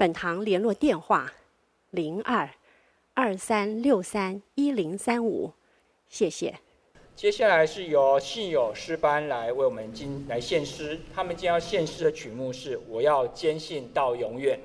本堂联络电话：零二二三六三一零三五，谢谢。接下来是由信友诗班来为我们今来献诗，他们将要献诗的曲目是《我要坚信到永远》。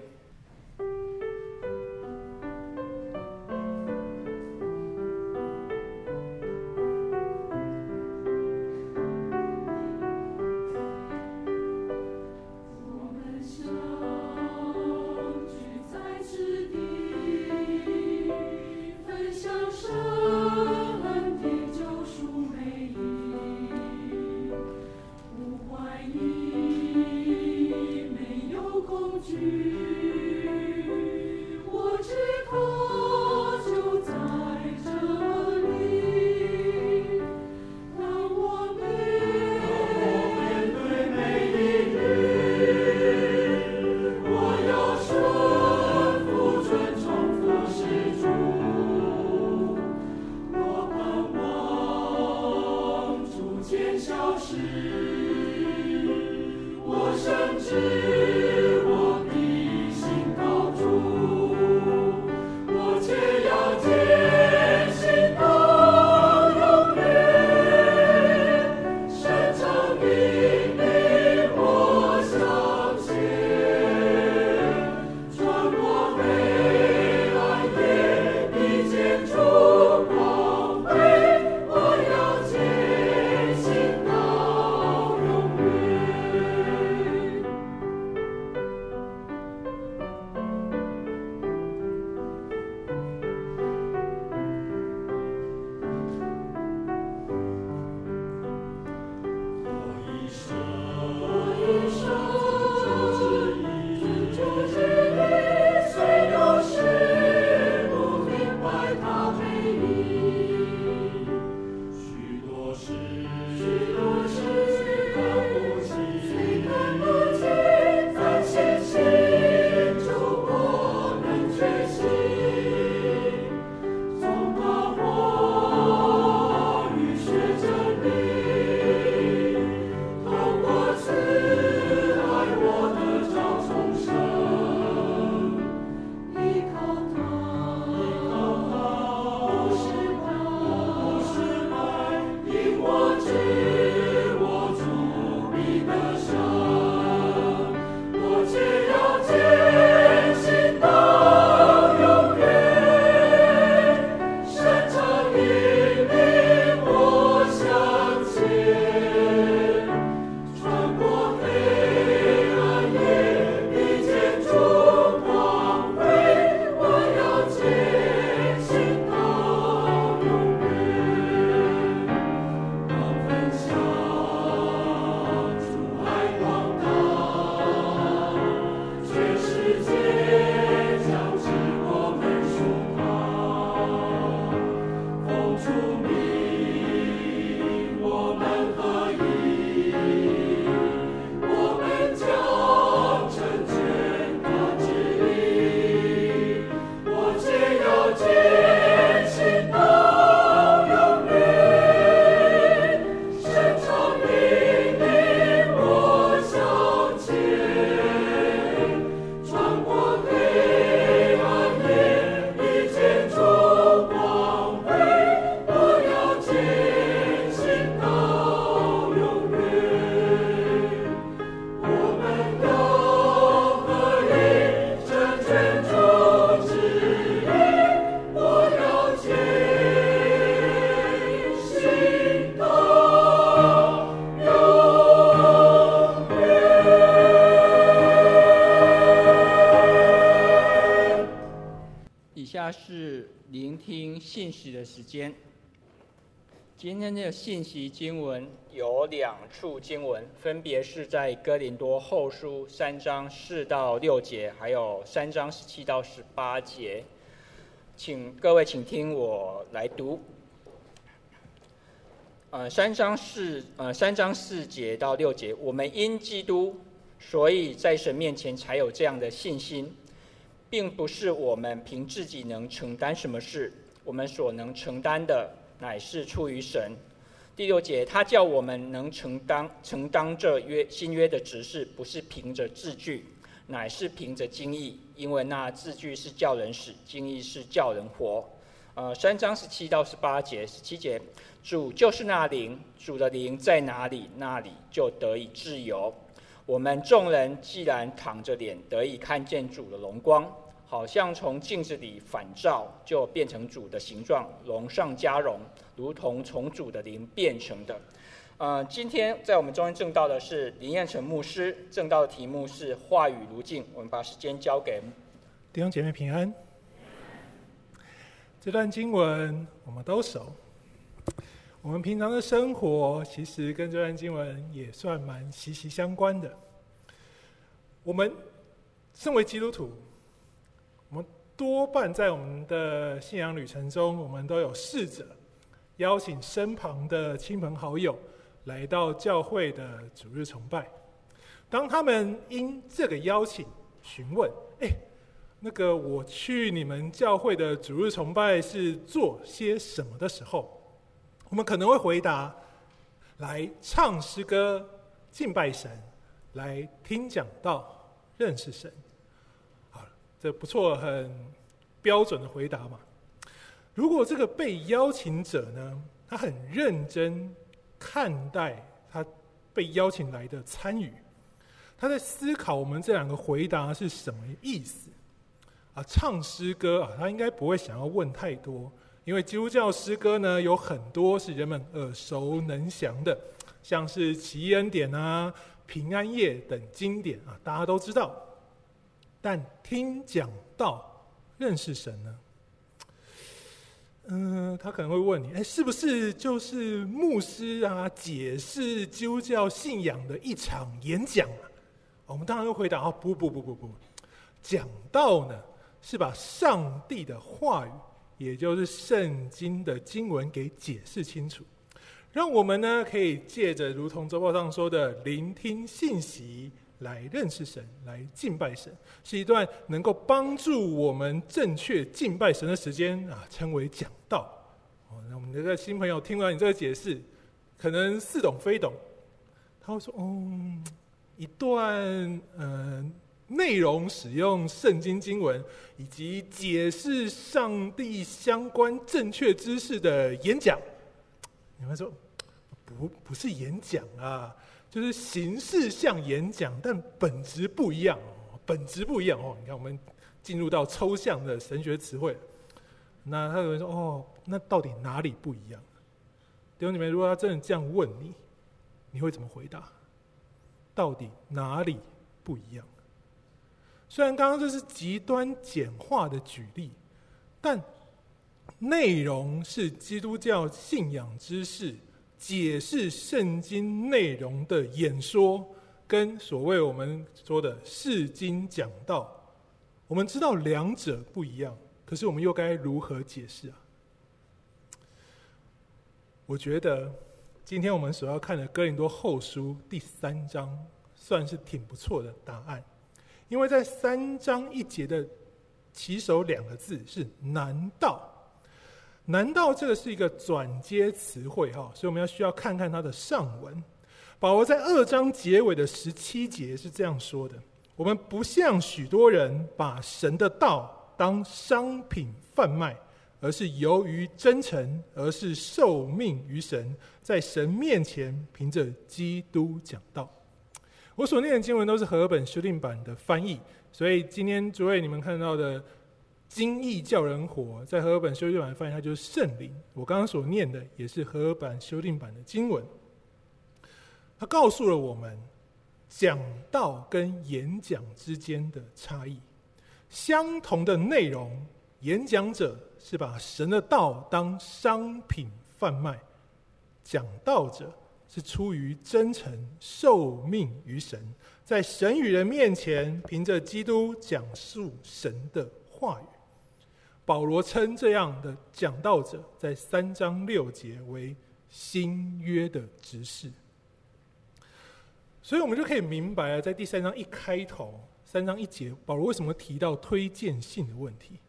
今天的信息经文有两处经文，分别是在哥林多后书三章四到六节，还有三章十七到十八节。请各位请听我来读。呃，三章四呃三章四节到六节，我们因基督，所以在神面前才有这样的信心，并不是我们凭自己能承担什么事，我们所能承担的。乃是出于神。第六节，他叫我们能承担承担这约新约的职事，不是凭着字句，乃是凭着经意。因为那字句是叫人死，经意是叫人活。呃，三章十七到十八节，十七节，主就是那灵，主的灵在哪里，那里就得以自由。我们众人既然躺着脸，得以看见主的荣光。好像从镜子里反照，就变成主的形状，荣上加荣，如同从主的灵变成的。呃，今天在我们中间证道的是林彦成牧师，证道的题目是话语如镜。我们把时间交给弟兄姐妹平安。这段经文我们都熟，我们平常的生活其实跟这段经文也算蛮息息相关的。我们身为基督徒。多半在我们的信仰旅程中，我们都有试着邀请身旁的亲朋好友来到教会的主日崇拜。当他们因这个邀请询问：“哎，那个我去你们教会的主日崇拜是做些什么的时候，我们可能会回答：来唱诗歌、敬拜神，来听讲道、认识神。”这不错，很标准的回答嘛。如果这个被邀请者呢，他很认真看待他被邀请来的参与，他在思考我们这两个回答是什么意思啊？唱诗歌啊，他应该不会想要问太多，因为基督教诗歌呢，有很多是人们耳熟能详的，像是奇恩典啊、平安夜等经典啊，大家都知道。但听讲道认识神呢？嗯、他可能会问你：哎，是不是就是牧师啊解释基督教信仰的一场演讲啊？我们当然会回答：哦，不不不不不，讲道呢是把上帝的话语，也就是圣经的经文给解释清楚，让我们呢可以借着如同周报上说的聆听信息。来认识神，来敬拜神，是一段能够帮助我们正确敬拜神的时间啊，称为讲道。哦，那我们这个新朋友听完你这个解释，可能似懂非懂，他会说：“哦，一段嗯、呃、内容使用圣经经文以及解释上帝相关正确知识的演讲。”你们说不不是演讲啊？就是形式像演讲，但本质不一样哦，本质不一样哦。你看，我们进入到抽象的神学词汇，那他有人说：“哦，那到底哪里不一样？”弟兄姊妹，如果他真的这样问你，你会怎么回答？到底哪里不一样？虽然刚刚这是极端简化的举例，但内容是基督教信仰知识。解释圣经内容的演说，跟所谓我们说的释经讲道，我们知道两者不一样，可是我们又该如何解释啊？我觉得今天我们所要看的《哥林多后书》第三章，算是挺不错的答案，因为在三章一节的起首两个字是“难道”。难道这个是一个转接词汇哈？所以我们要需要看看它的上文。保罗在二章结尾的十七节是这样说的：“我们不像许多人把神的道当商品贩卖，而是由于真诚，而是受命于神，在神面前凭着基督讲道。”我所念的经文都是和本修订版的翻译，所以今天诸位你们看到的。经意叫人活，在和合本修订版翻译，它就是圣灵。我刚刚所念的也是和合本修订版的经文。它告诉了我们讲道跟演讲之间的差异。相同的内容，演讲者是把神的道当商品贩卖，讲道者是出于真诚，受命于神，在神与人面前，凭着基督讲述神的话语。保罗称这样的讲道者，在三章六节为新约的执事。所以，我们就可以明白了，在第三章一开头，三章一节，保罗为什么提到推荐信的问题？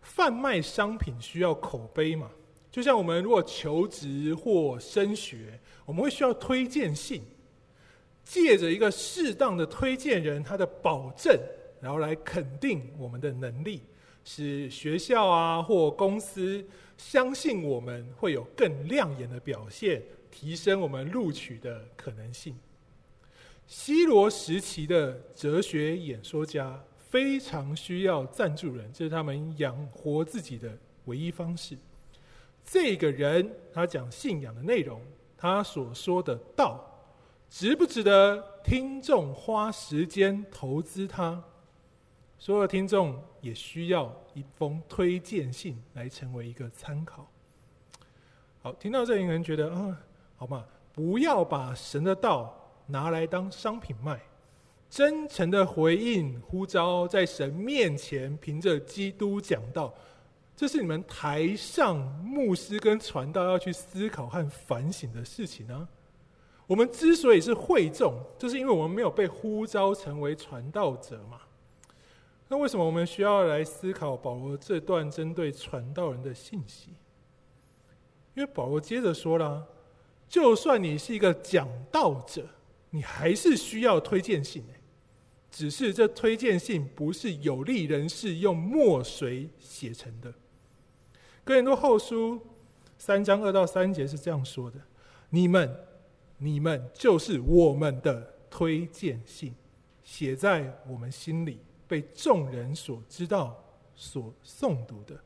贩卖商品需要口碑嘛？就像我们如果求职或升学，我们会需要推荐信，借着一个适当的推荐人，他的保证，然后来肯定我们的能力。使学校啊或公司相信我们会有更亮眼的表现，提升我们录取的可能性。西罗时期的哲学演说家非常需要赞助人，这是他们养活自己的唯一方式。这个人他讲信仰的内容，他所说的道，值不值得听众花时间投资他？所有听众也需要一封推荐信来成为一个参考。好，听到这里，有人觉得，嗯，好嘛，不要把神的道拿来当商品卖，真诚的回应呼召，在神面前凭着基督讲道，这是你们台上牧师跟传道要去思考和反省的事情呢。我们之所以是会众，就是因为我们没有被呼召成为传道者嘛。那为什么我们需要来思考保罗这段针对传道人的信息？因为保罗接着说了，就算你是一个讲道者，你还是需要推荐信。只是这推荐信不是有利人士用墨水写成的。哥林多后书三章二到三节是这样说的：你们，你们就是我们的推荐信，写在我们心里。被众人所知道、所诵读的，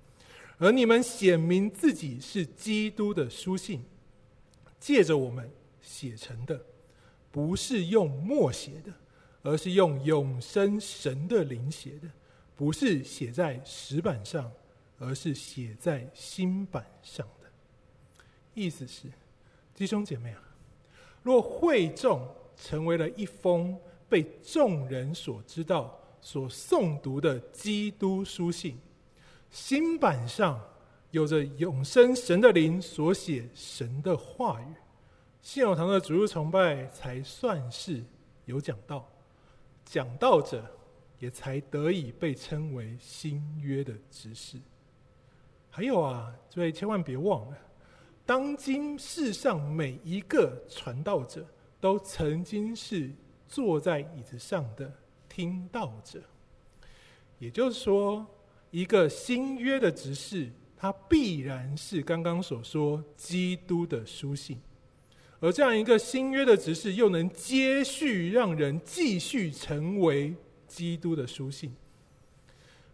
而你们显明自己是基督的书信，借着我们写成的，不是用墨写的，而是用永生神的灵写的；不是写在石板上，而是写在心板上的。意思是，弟兄姐妹啊，若会众成为了一封被众人所知道。所诵读的基督书信，新版上有着永生神的灵所写神的话语，信友堂的主日崇拜才算是有讲道，讲道者也才得以被称为新约的执事。还有啊，各位千万别忘了，当今世上每一个传道者，都曾经是坐在椅子上的。听到者，也就是说，一个新约的执事，他必然是刚刚所说基督的书信，而这样一个新约的执事，又能接续让人继续成为基督的书信。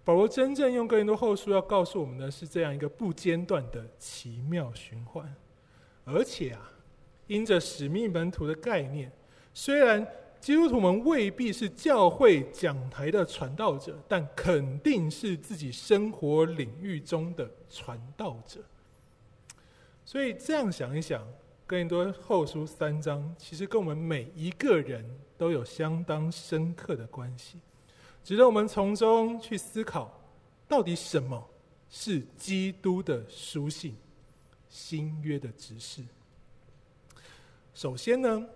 保罗真正用哥林多后书要告诉我们的是这样一个不间断的奇妙循环，而且啊，因着使命门徒的概念，虽然。基督徒们未必是教会讲台的传道者，但肯定是自己生活领域中的传道者。所以这样想一想，更多后书三章其实跟我们每一个人都有相当深刻的关系，值得我们从中去思考，到底什么是基督的书信、新约的指示。首先呢，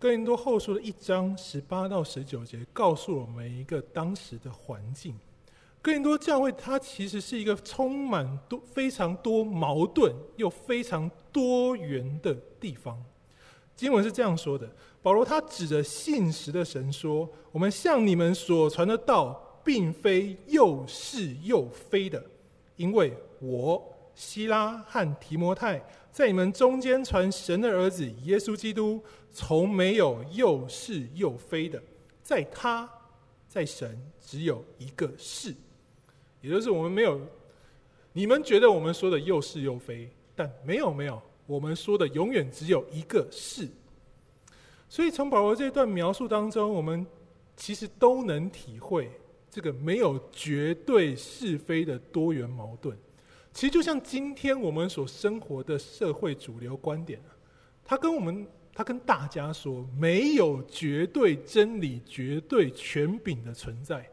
哥林多后书的一章十八到十九节告诉我们一个当时的环境。哥林多教会它其实是一个充满多非常多矛盾又非常多元的地方。经文是这样说的：保罗他指着信实的神说：“我们向你们所传的道，并非又是又非的，因为我希拉和提摩太。”在你们中间传神的儿子耶稣基督，从没有又是又非的，在他，在神只有一个是，也就是我们没有，你们觉得我们说的又是又非，但没有没有，我们说的永远只有一个是。所以从保罗这段描述当中，我们其实都能体会这个没有绝对是非的多元矛盾。其实就像今天我们所生活的社会主流观点，他跟我们，他跟大家说，没有绝对真理、绝对权柄的存在。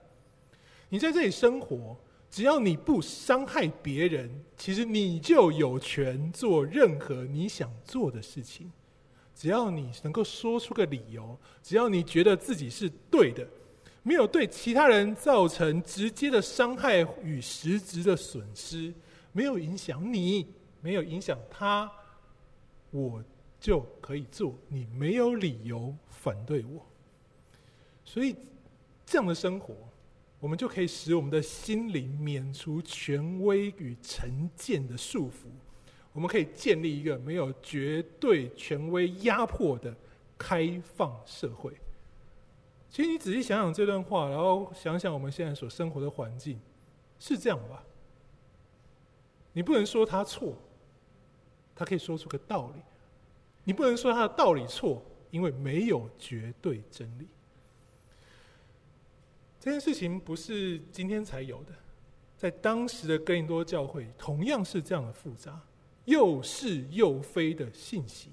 你在这里生活，只要你不伤害别人，其实你就有权做任何你想做的事情。只要你能够说出个理由，只要你觉得自己是对的，没有对其他人造成直接的伤害与实质的损失。没有影响你，没有影响他，我就可以做。你没有理由反对我，所以这样的生活，我们就可以使我们的心灵免除权威与成见的束缚。我们可以建立一个没有绝对权威压迫的开放社会。其实你仔细想想这段话，然后想想我们现在所生活的环境，是这样吧？你不能说他错，他可以说出个道理。你不能说他的道理错，因为没有绝对真理。这件事情不是今天才有的，在当时的哥林多教会同样是这样的复杂，又是又非的信息，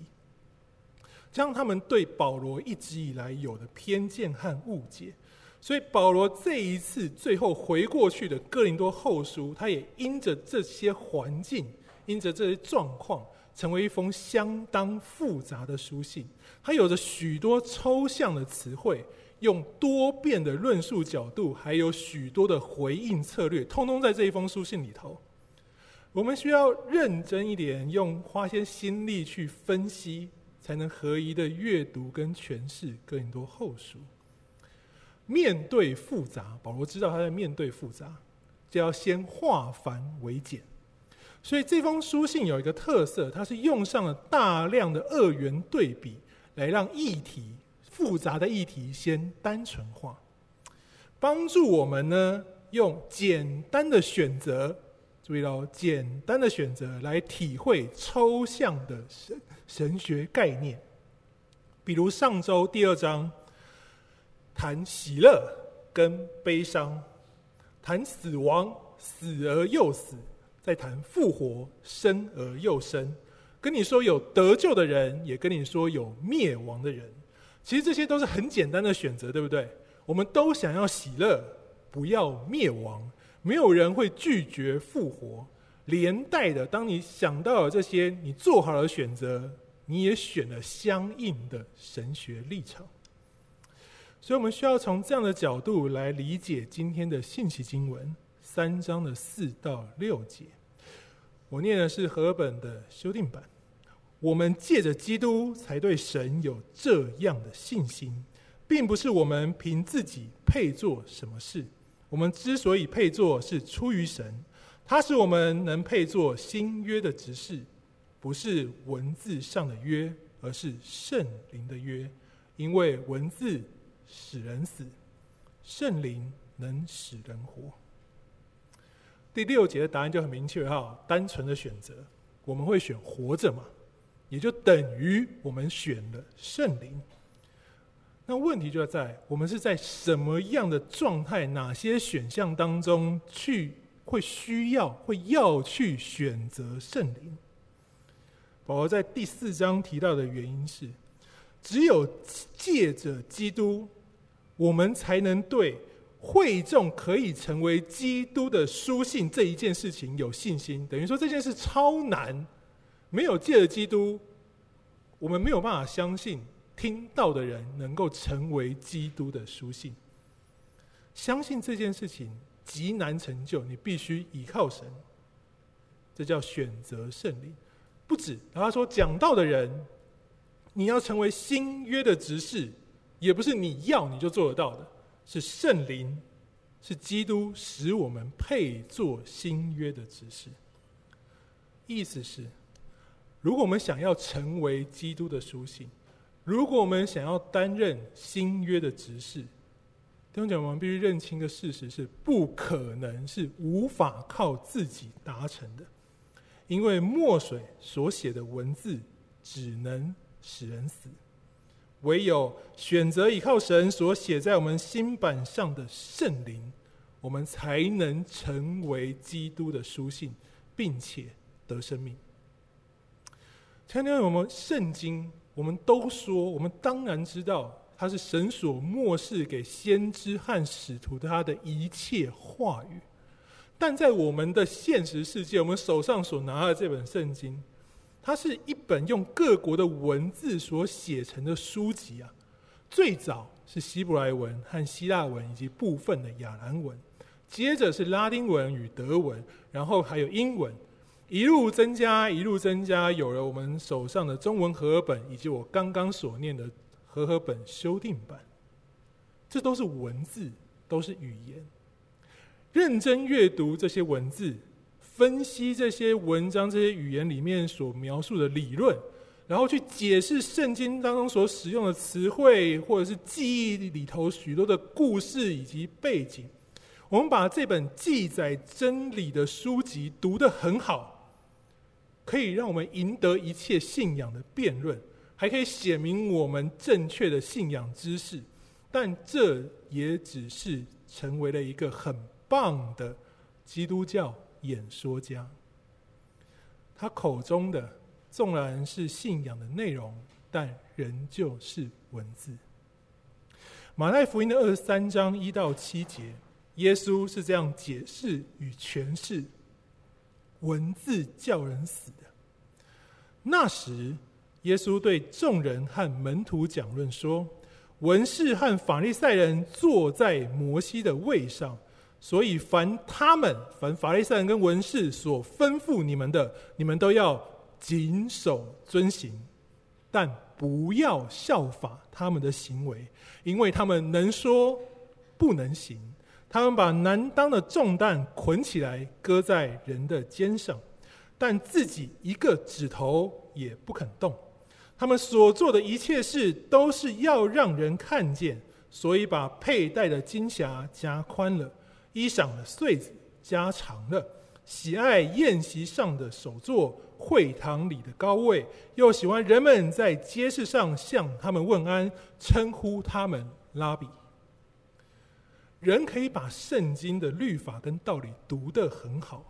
将他们对保罗一直以来有的偏见和误解。所以保罗这一次最后回过去的哥林多后书，他也因着这些环境，因着这些状况，成为一封相当复杂的书信。他有着许多抽象的词汇，用多变的论述角度，还有许多的回应策略，通通在这一封书信里头。我们需要认真一点，用花些心力去分析，才能合宜的阅读跟诠释哥林多后书。面对复杂，保罗知道他在面对复杂，就要先化繁为简。所以这封书信有一个特色，它是用上了大量的二元对比，来让议题复杂的议题先单纯化，帮助我们呢用简单的选择，注意到简单的选择来体会抽象的神神学概念。比如上周第二章。谈喜乐跟悲伤，谈死亡，死而又死；再谈复活，生而又生。跟你说有得救的人，也跟你说有灭亡的人。其实这些都是很简单的选择，对不对？我们都想要喜乐，不要灭亡。没有人会拒绝复活。连带的，当你想到了这些，你做好了选择，你也选了相应的神学立场。所以，我们需要从这样的角度来理解今天的信息经文三章的四到六节。我念的是和本的修订版。我们借着基督才对神有这样的信心，并不是我们凭自己配做什么事。我们之所以配做，是出于神，他使我们能配做新约的执事，不是文字上的约，而是圣灵的约，因为文字。使人死，圣灵能使人活。第六节的答案就很明确哈，单纯的选择，我们会选活着嘛，也就等于我们选了圣灵。那问题就在我们是在什么样的状态、哪些选项当中去会需要、会要去选择圣灵？保罗在第四章提到的原因是，只有借着基督。我们才能对会众可以成为基督的书信这一件事情有信心。等于说这件事超难，没有借着基督，我们没有办法相信听到的人能够成为基督的书信。相信这件事情极难成就，你必须依靠神。这叫选择胜利。不止，然后他说讲道的人，你要成为新约的执事。也不是你要你就做得到的，是圣灵，是基督使我们配做新约的执事。意思是，如果我们想要成为基督的书信，如果我们想要担任新约的执事，弟兄姐妹们必须认清的事实是，不可能是无法靠自己达成的，因为墨水所写的文字只能使人死。唯有选择依靠神所写在我们心版上的圣灵，我们才能成为基督的书信，并且得生命。前天我们圣经，我们都说，我们当然知道，它是神所默示给先知和使徒的他的一切话语。但在我们的现实世界，我们手上所拿的这本圣经，它是一本用各国的文字所写成的书籍啊。最早是希伯来文和希腊文以及部分的亚兰文，接着是拉丁文与德文，然后还有英文，一路增加，一路增加，有了我们手上的中文和合本，以及我刚刚所念的和合本修订版。这都是文字，都是语言。认真阅读这些文字，分析这些文章、这些语言里面所描述的理论，然后去解释圣经当中所使用的词汇，或者是记忆里头许多的故事以及背景。我们把这本记载真理的书籍读得很好，可以让我们赢得一切信仰的辩论，还可以写明我们正确的信仰知识。但这也只是成为了一个很棒的基督教演说家，他口中的纵然是信仰的内容，但仍旧是文字。马太福音的二十三章一到七节，耶稣是这样解释与诠释：文字叫人死的。那时，耶稣对众人和门徒讲论说：文士和法利赛人坐在摩西的位上。所以，凡他们、凡法利赛人跟文士所吩咐你们的，你们都要谨守遵行，但不要效法他们的行为，因为他们能说不能行。他们把难当的重担捆起来，搁在人的肩上，但自己一个指头也不肯动。他们所做的一切事，都是要让人看见，所以把佩戴的金匣加宽了。衣裳的穗子加长了，喜爱宴席上的首座，会堂里的高位，又喜欢人们在街市上向他们问安，称呼他们拉比。人可以把圣经的律法跟道理读得很好，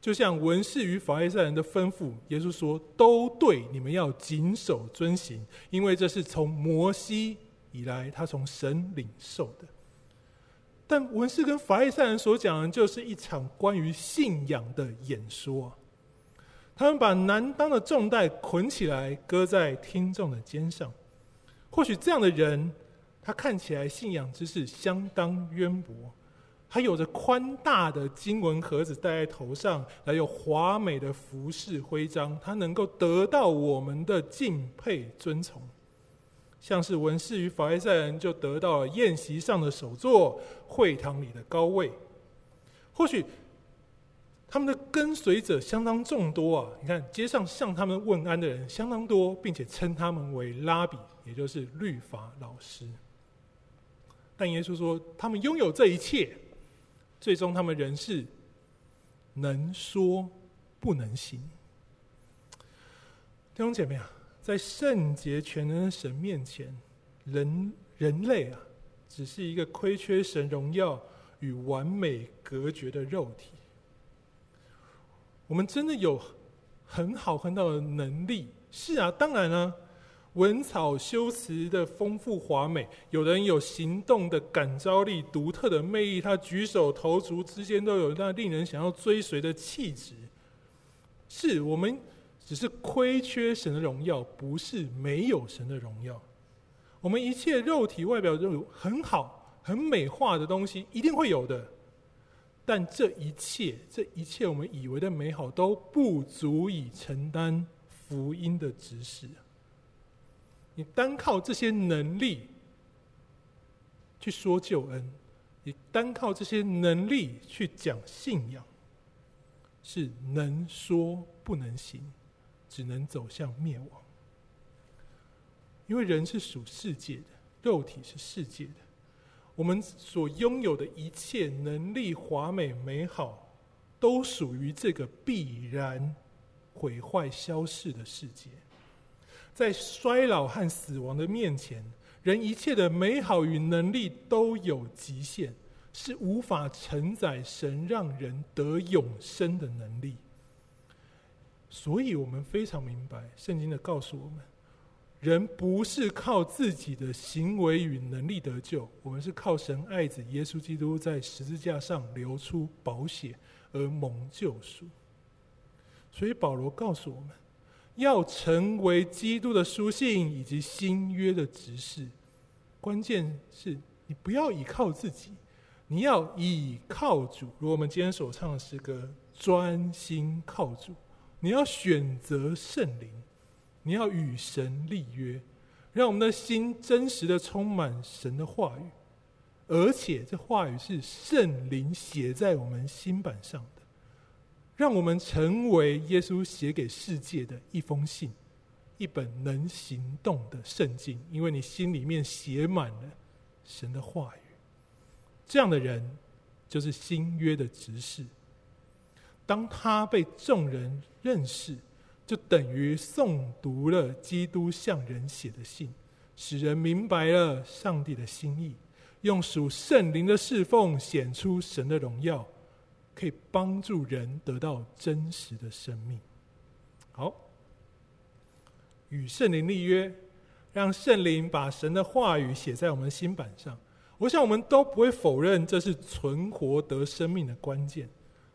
就像文士与法利赛人的吩咐，耶稣说都对，你们要谨守遵行，因为这是从摩西以来，他从神领受的。但文士跟法利赛人所讲的，就是一场关于信仰的演说。他们把难当的重担捆起来，搁在听众的肩上。或许这样的人，他看起来信仰知识相当渊博，他有着宽大的经文盒子戴在头上，还有华美的服饰徽章，他能够得到我们的敬佩尊崇。像是文士与法利赛人就得到了宴席上的首座，会堂里的高位。或许他们的跟随者相当众多啊！你看街上向他们问安的人相当多，并且称他们为拉比，也就是律法老师。但耶稣说，他们拥有这一切，最终他们仍是能说不能行。弟兄姐妹啊！在圣洁全能的神面前，人人类啊，只是一个亏缺神荣耀与完美隔绝的肉体。我们真的有很好很好的能力？是啊，当然啊，文草修辞的丰富华美，有人有行动的感召力、独特的魅力，他举手投足之间都有那令人想要追随的气质。是我们。只是亏缺神的荣耀，不是没有神的荣耀。我们一切肉体外表都有很好、很美化的东西，一定会有的。但这一切，这一切我们以为的美好，都不足以承担福音的职事。你单靠这些能力去说救恩，你单靠这些能力去讲信仰，是能说不能行。只能走向灭亡，因为人是属世界的，肉体是世界的。我们所拥有的一切能力、华美、美好，都属于这个必然毁坏、消逝的世界。在衰老和死亡的面前，人一切的美好与能力都有极限，是无法承载神让人得永生的能力。所以我们非常明白，圣经的告诉我们，人不是靠自己的行为与能力得救，我们是靠神爱子耶稣基督在十字架上流出宝血而蒙救赎。所以保罗告诉我们，要成为基督的书信以及新约的执事，关键是你不要倚靠自己，你要倚靠主。如果我们今天所唱的诗歌，专心靠主。你要选择圣灵，你要与神立约，让我们的心真实的充满神的话语，而且这话语是圣灵写在我们心版上的，让我们成为耶稣写给世界的一封信，一本能行动的圣经。因为你心里面写满了神的话语，这样的人就是新约的执事。当他被众人认识，就等于诵读了基督向人写的信，使人明白了上帝的心意，用属圣灵的侍奉显出神的荣耀，可以帮助人得到真实的生命。好，与圣灵立约，让圣灵把神的话语写在我们心版上。我想我们都不会否认，这是存活得生命的关键。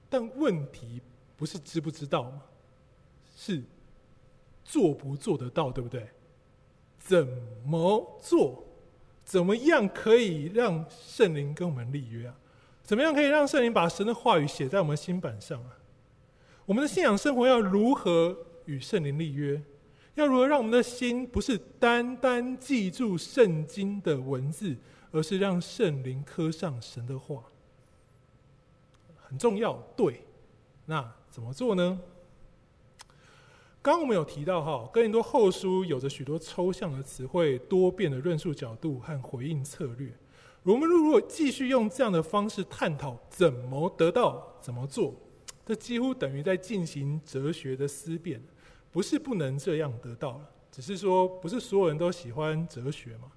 但问题不是知不知道吗？是做不做得到，对不对？怎么做？怎么样可以让圣灵跟我们立约啊？怎么样可以让圣灵把神的话语写在我们心版上啊？我们的信仰生活要如何与圣灵立约？要如何让我们的心不是单单记住圣经的文字，而是让圣灵刻上神的话？很重要，对。那怎么做呢？刚刚我们有提到哈，哥林多后书有着许多抽象的词汇、多变的论述角度和回应策略。我们如果继续用这样的方式探讨怎么得到、怎么做，这几乎等于在进行哲学的思辨。不是不能这样得到了，只是说不是所有人都喜欢哲学嘛。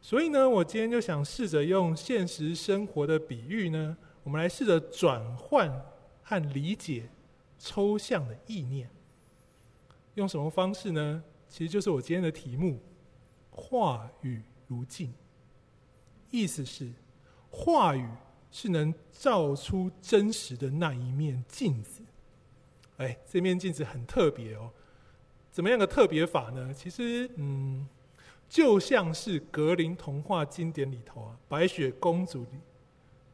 所以呢，我今天就想试着用现实生活的比喻呢。我们来试着转换和理解抽象的意念，用什么方式呢？其实就是我今天的题目：话语如镜。意思是，话语是能照出真实的那一面镜子。哎，这面镜子很特别哦。怎么样的特别法呢？其实，嗯，就像是格林童话经典里头啊，白雪公主里。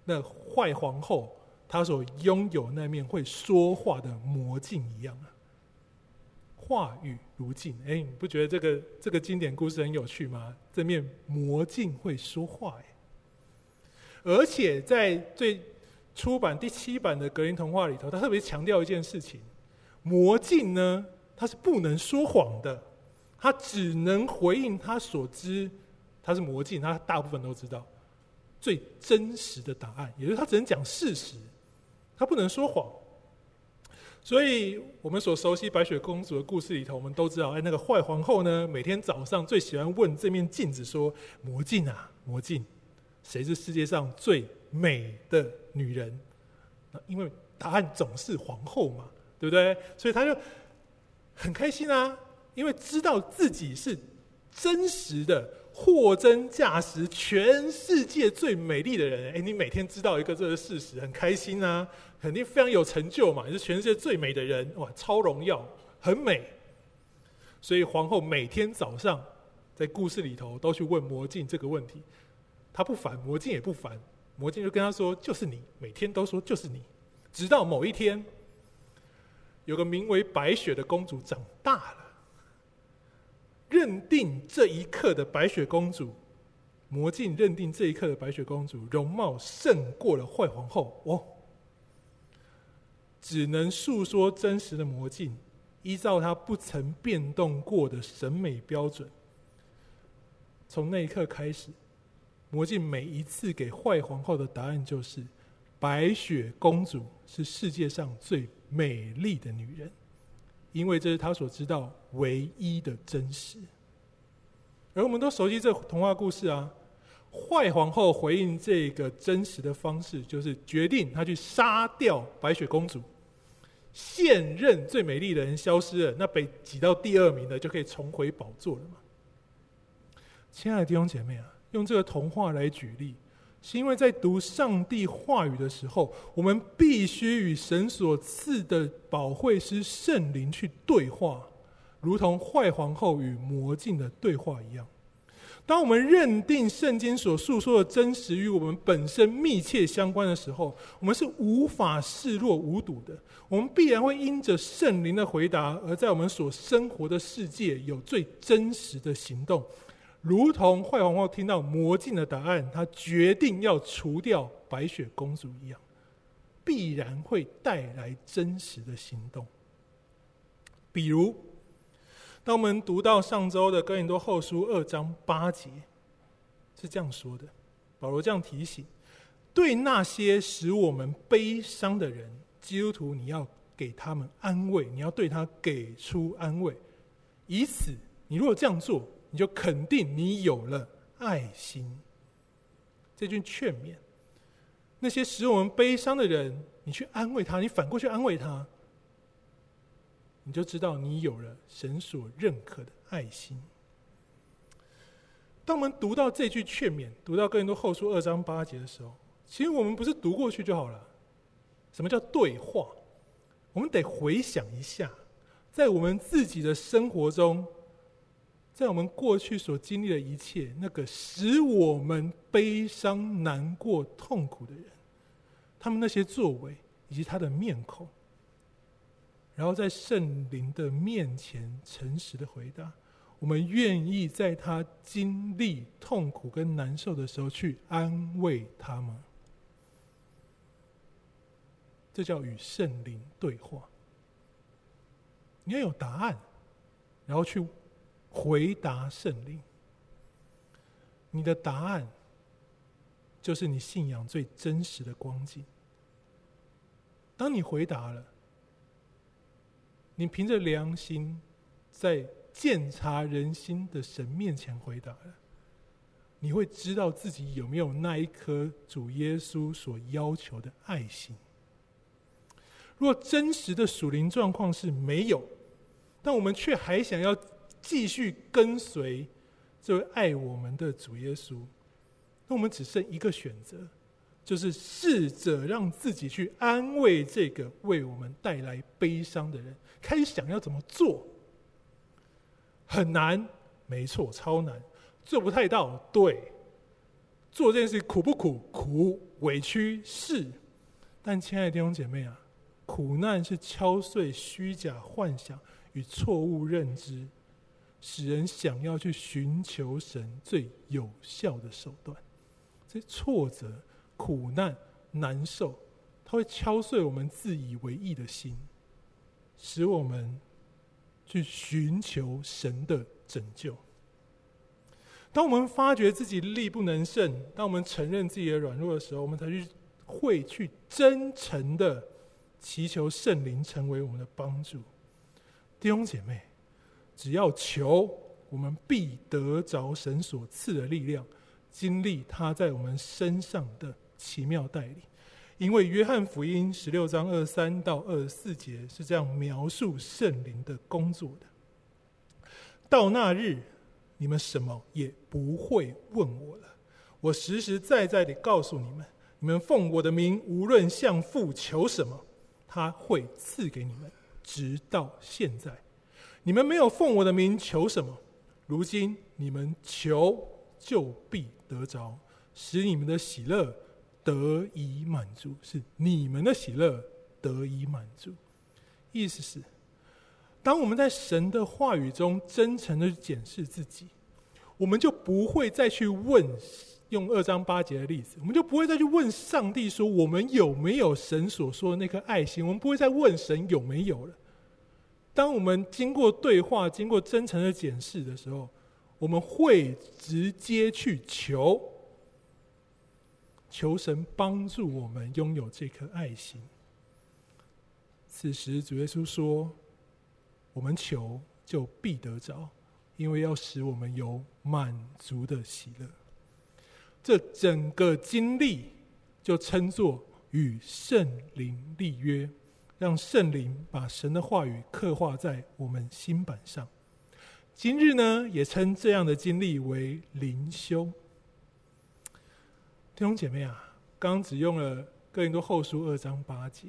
那坏皇后她所拥有那面会说话的魔镜一样啊，话语如镜。哎，你不觉得这个这个经典故事很有趣吗？这面魔镜会说话，哎，而且在最出版第七版的格林童话里头，他特别强调一件事情：魔镜呢，它是不能说谎的，它只能回应他所知，它是魔镜，它大部分都知道。最真实的答案，也就是它只能讲事实，它不能说谎。所以，我们所熟悉白雪公主的故事里头，我们都知道，哎，那个坏皇后呢，每天早上最喜欢问这面镜子说：“魔镜啊，魔镜，谁是世界上最美的女人？”那因为答案总是皇后嘛，对不对？所以她就很开心啊，因为知道自己是真实的。货真价实，全世界最美丽的人。哎，你每天知道一个这个事实，很开心啊，肯定非常有成就嘛。也是全世界最美的人，哇，超荣耀，很美。所以皇后每天早上在故事里头都去问魔镜这个问题，他不烦，魔镜也不烦，魔镜就跟他说：“就是你，每天都说就是你。”直到某一天，有个名为白雪的公主长大了。认定这一刻的白雪公主，魔镜认定这一刻的白雪公主容貌胜过了坏皇后哦，只能诉说真实的魔镜，依照他不曾变动过的审美标准。从那一刻开始，魔镜每一次给坏皇后的答案就是：白雪公主是世界上最美丽的女人。因为这是他所知道唯一的真实，而我们都熟悉这童话故事啊。坏皇后回应这个真实的方式，就是决定她去杀掉白雪公主，现任最美丽的人消失了，那被挤到第二名的就可以重回宝座了吗？亲爱的弟兄姐妹啊，用这个童话来举例，是因为在读上帝话语的时候，我们必须与神所赐的保惠师圣灵去对话，如同坏皇后与魔镜的对话一样。当我们认定圣经所述说的真实与我们本身密切相关的时候，我们是无法视若无睹的。我们必然会因着圣灵的回答，而在我们所生活的世界有最真实的行动，如同坏皇后听到魔镜的答案，她决定要除掉白雪公主一样，必然会带来真实的行动。比如。当我们读到上周的哥林多后书二章八节，是这样说的：保罗这样提醒，对那些使我们悲伤的人，基督徒你要给他们安慰，你要对他给出安慰，以此，你如果这样做，你就肯定你有了爱心。这句劝勉，那些使我们悲伤的人，你去安慰他，你反过去安慰他。你就知道你有了神所认可的爱心。当我们读到这句劝勉，读到哥林多后书二章八节的时候，其实我们不是读过去就好了。什么叫对话？我们得回想一下，在我们自己的生活中，在我们过去所经历的一切，那个使我们悲伤、难过、痛苦的人，他们那些作为以及他的面孔。然后在圣灵的面前诚实的回答，我们愿意在他经历痛苦跟难受的时候去安慰他吗？这叫与圣灵对话。你要有答案，然后去回答圣灵。你的答案就是你信仰最真实的光景。当你回答了。你凭着良心，在鉴察人心的神面前回答了，你会知道自己有没有那一颗主耶稣所要求的爱心。若真实的属灵状况是没有，但我们却还想要继续跟随这位爱我们的主耶稣，那我们只剩一个选择。就是试着让自己去安慰这个为我们带来悲伤的人，开始想要怎么做，很难，没错，超难，做不太到，对，做这件事苦不苦？苦，委屈是，但亲爱的弟兄姐妹啊，苦难是敲碎虚假幻想与错误认知，使人想要去寻求神最有效的手段，这挫折。苦难难受，它会敲碎我们自以为意的心，使我们去寻求神的拯救。当我们发觉自己力不能胜，当我们承认自己的软弱的时候，我们才去会去真诚的祈求圣灵成为我们的帮助。弟兄姐妹，只要求，我们必得着神所赐的力量，经历他在我们身上的。奇妙带领，因为约翰福音十六章二三到二十四节是这样描述圣灵的工作的。到那日，你们什么也不会问我了。我实实在在地告诉你们：你们奉我的名，无论向父求什么，他会赐给你们。直到现在，你们没有奉我的名求什么，如今你们求就必得着，使你们的喜乐。得以满足，是你们的喜乐得以满足。意思是，当我们在神的话语中真诚的检视自己，我们就不会再去问，用二章八节的例子，我们就不会再去问上帝说，我们有没有神所说的那颗爱心？我们不会再问神有没有了。当我们经过对话、经过真诚的检视的时候，我们会直接去求。求神帮助我们拥有这颗爱心。此时，主耶稣说：“我们求就必得着，因为要使我们有满足的喜乐。”这整个经历就称作与圣灵立约，让圣灵把神的话语刻画在我们心版上。今日呢，也称这样的经历为灵修。弟兄姐妹啊，刚只用了哥林多后书二章八节，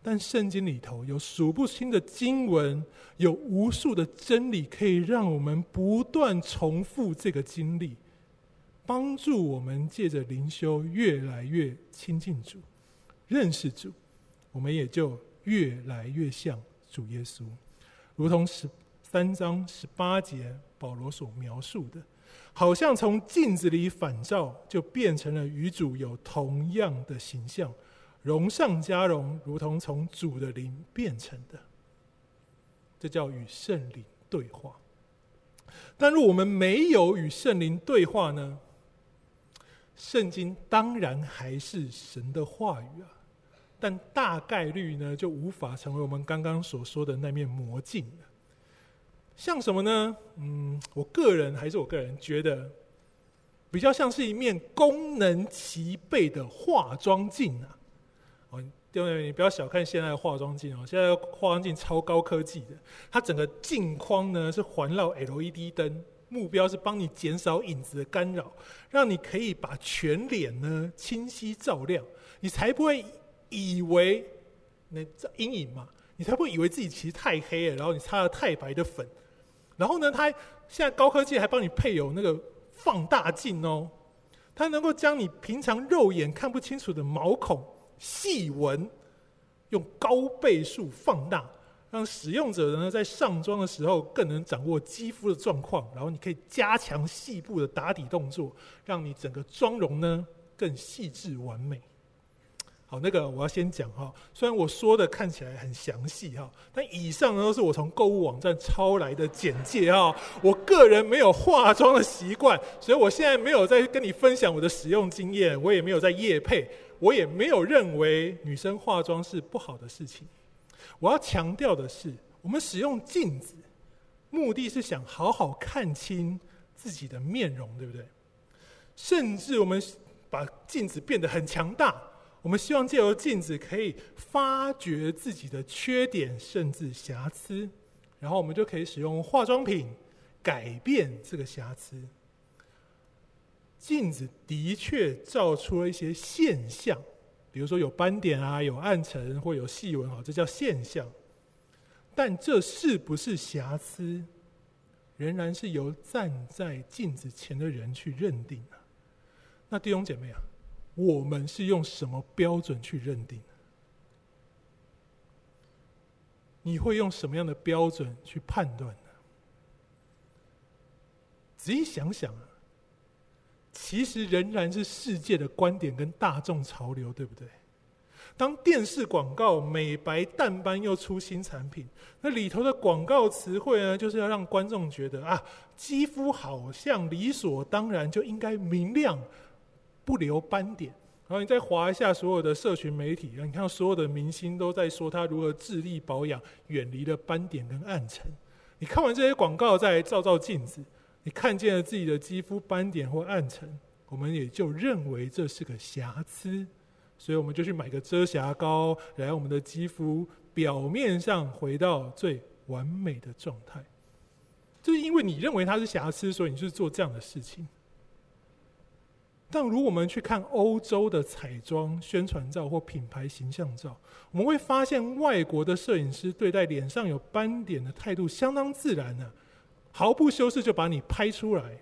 但圣经里头有数不清的经文，有无数的真理，可以让我们不断重复这个经历。帮助我们借着灵修越来越亲近主，认识主，我们也就越来越像主耶稣，如同十三章十八节保罗所描述的，好像从镜子里反照，就变成了与主有同样的形象，荣上加荣，如同从主的灵变成的。这叫与圣灵对话。但若我们没有与圣灵对话呢？圣经当然还是神的话语啊，但大概率呢，就无法成为我们刚刚所说的那面魔镜。像什么呢？嗯，我个人还是我个人觉得，比较像是一面功能齐备的化妆镜啊。哦，对不对？你不要小看现在的化妆镜哦，现在化妆镜超高科技的，它整个镜框呢是环绕 LED 灯。目标是帮你减少影子的干扰，让你可以把全脸呢清晰照亮，你才不会以为那阴影嘛，你才不会以为自己其实太黑了，然后你擦了太白的粉，然后呢，它现在高科技还帮你配有那个放大镜哦，它能够将你平常肉眼看不清楚的毛孔细纹用高倍数放大。让使用者呢在上妆的时候更能掌握肌肤的状况，然后你可以加强细部的打底动作，让你整个妆容呢更细致完美。好，那个我要先讲哈，虽然我说的看起来很详细哈，但以上呢都是我从购物网站抄来的简介哈。我个人没有化妆的习惯，所以我现在没有在跟你分享我的使用经验，我也没有在夜配，我也没有认为女生化妆是不好的事情。我要强调的是，我们使用镜子，目的是想好好看清自己的面容，对不对？甚至我们把镜子变得很强大，我们希望借由镜子可以发掘自己的缺点，甚至瑕疵，然后我们就可以使用化妆品改变这个瑕疵。镜子的确照出了一些现象。比如说有斑点啊，有暗沉或有细纹啊，这叫现象。但这是不是瑕疵，仍然是由站在镜子前的人去认定的。那弟兄姐妹啊，我们是用什么标准去认定？你会用什么样的标准去判断呢？仔细想想啊。其实仍然是世界的观点跟大众潮流，对不对？当电视广告美白淡斑又出新产品，那里头的广告词汇呢，就是要让观众觉得啊，肌肤好像理所当然就应该明亮，不留斑点。然后你再划一下所有的社群媒体，你看所有的明星都在说他如何致力保养，远离了斑点跟暗沉。你看完这些广告，再照照镜子。你看见了自己的肌肤斑点或暗沉，我们也就认为这是个瑕疵，所以我们就去买个遮瑕膏，来让我们的肌肤表面上回到最完美的状态。就是因为你认为它是瑕疵，所以你是做这样的事情。但如果我们去看欧洲的彩妆宣传照或品牌形象照，我们会发现外国的摄影师对待脸上有斑点的态度相当自然呢、毫不修饰就把你拍出来，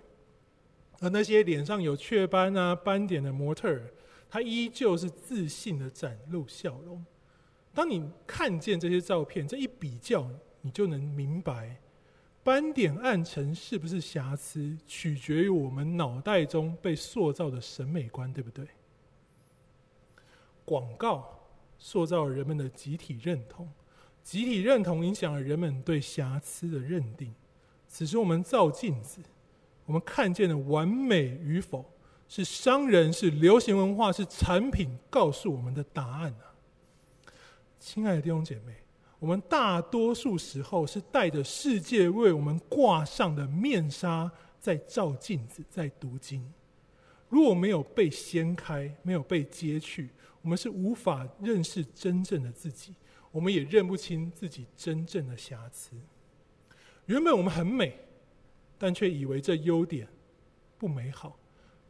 而那些脸上有雀斑啊、斑点的模特儿，他依旧是自信的展露笑容。当你看见这些照片，这一比较，你就能明白，斑点暗沉是不是瑕疵，取决于我们脑袋中被塑造的审美观，对不对？广告塑造了人们的集体认同，集体认同影响了人们对瑕疵的认定。此时我们照镜子，我们看见的完美与否，是商人、是流行文化、是产品告诉我们的答案啊！亲爱的弟兄姐妹，我们大多数时候是带着世界为我们挂上的面纱，在照镜子，在读经。如果没有被掀开，没有被揭去，我们是无法认识真正的自己。我们也认不清自己真正的瑕疵。原本我们很美，但却以为这优点不美好；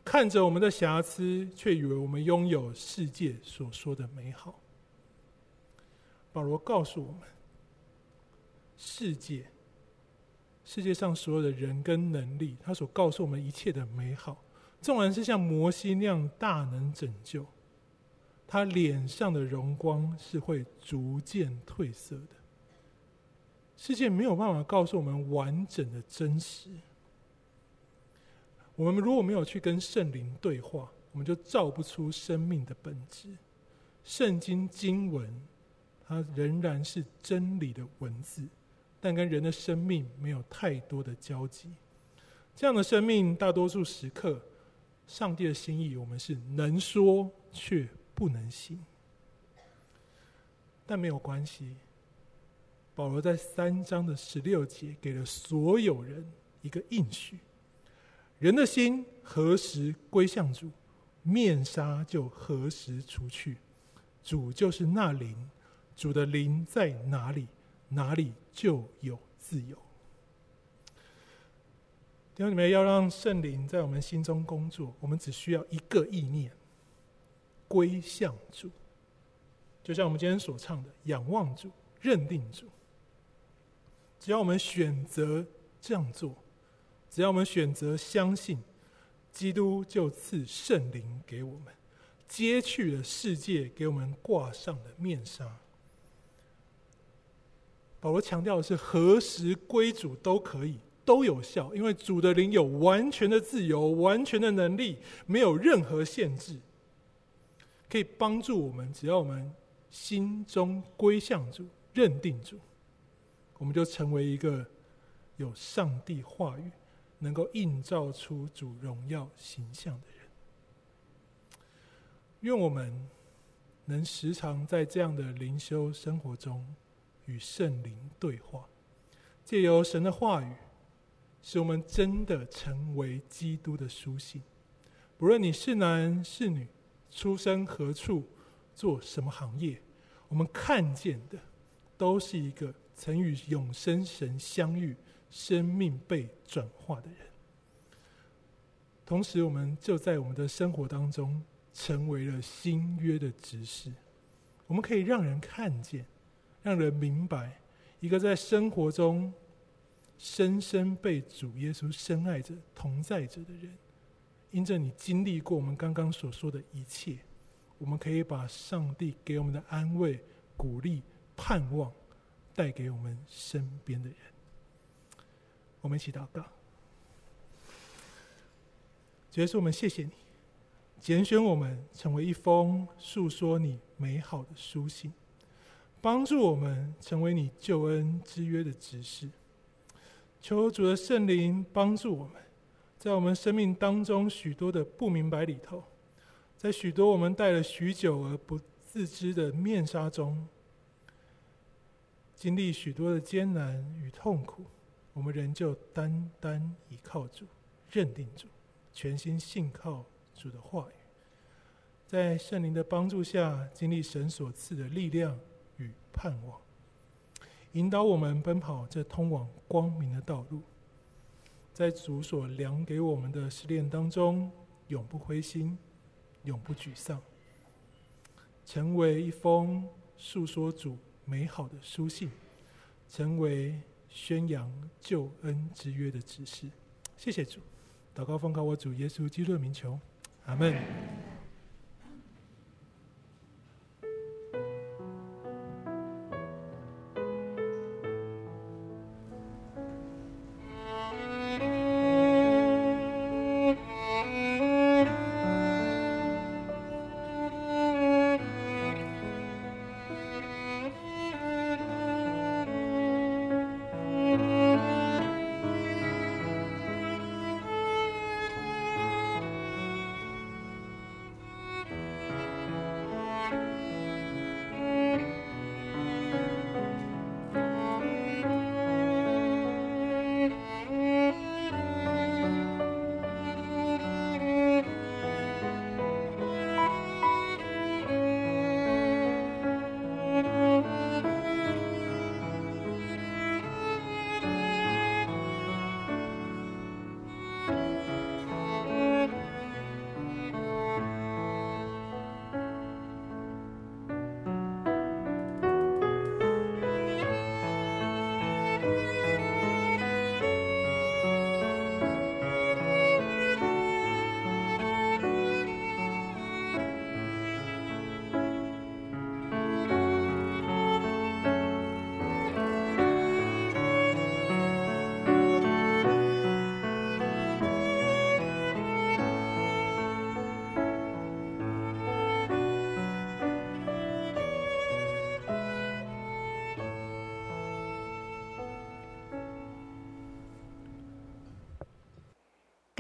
看着我们的瑕疵，却以为我们拥有世界所说的美好。保罗告诉我们：世界，世界上所有的人跟能力，他所告诉我们一切的美好，纵然是像摩西那样大能拯救。他脸上的荣光是会逐渐褪色的。世界没有办法告诉我们完整的真实。我们如果没有去跟圣灵对话，我们就照不出生命的本质。圣经经文，它仍然是真理的文字，但跟人的生命没有太多的交集。这样的生命，大多数时刻，上帝的心意，我们是能说却不能行，但没有关系。保罗在三章的十六节给了所有人一个应许：人的心何时归向主，面纱就何时除去。主就是那灵，主的灵在哪里，哪里就有自由。弟兄姊妹，要让圣灵在我们心中工作，我们只需要一个意念。归向主，就像我们今天所唱的“仰望主，认定主”。只要我们选择这样做，只要我们选择相信，基督就赐圣灵给我们，揭去了世界给我们挂上的面纱。保罗强调的是，何时归主都可以，都有效，因为主的灵有完全的自由，完全的能力，没有任何限制。可以帮助我们，只要我们心中归向主、认定主，我们就成为一个有上帝话语、能够映照出主荣耀形象的人。愿我们能时常在这样的灵修生活中与圣灵对话，借由神的话语，使我们真的成为基督的书信。不论你是男是女。出生何处，做什么行业，我们看见的都是一个曾与永生神相遇、生命被转化的人。同时，我们就在我们的生活当中成为了新约的执事。我们可以让人看见，让人明白，一个在生活中深深被主耶稣深爱着、同在着的人。因着你经历过我们刚刚所说的一切，我们可以把上帝给我们的安慰、鼓励、盼望带给我们身边的人。我们一起祷告，主耶稣，我们谢谢你，拣选我们成为一封诉说你美好的书信，帮助我们成为你救恩之约的执事。求主的圣灵帮助我们。在我们生命当中，许多的不明白里头，在许多我们戴了许久而不自知的面纱中，经历许多的艰难与痛苦，我们仍旧单单倚靠主，认定主，全心信靠主的话语，在圣灵的帮助下，经历神所赐的力量盼望，引导我们奔跑这通往光明的道路。在主所量给我们的试炼当中，永不灰心，永不沮丧，成为一封诉说主美好的书信，成为宣扬救恩之约的指示。谢谢主，祷告奉靠我主耶稣基督的名求，阿门。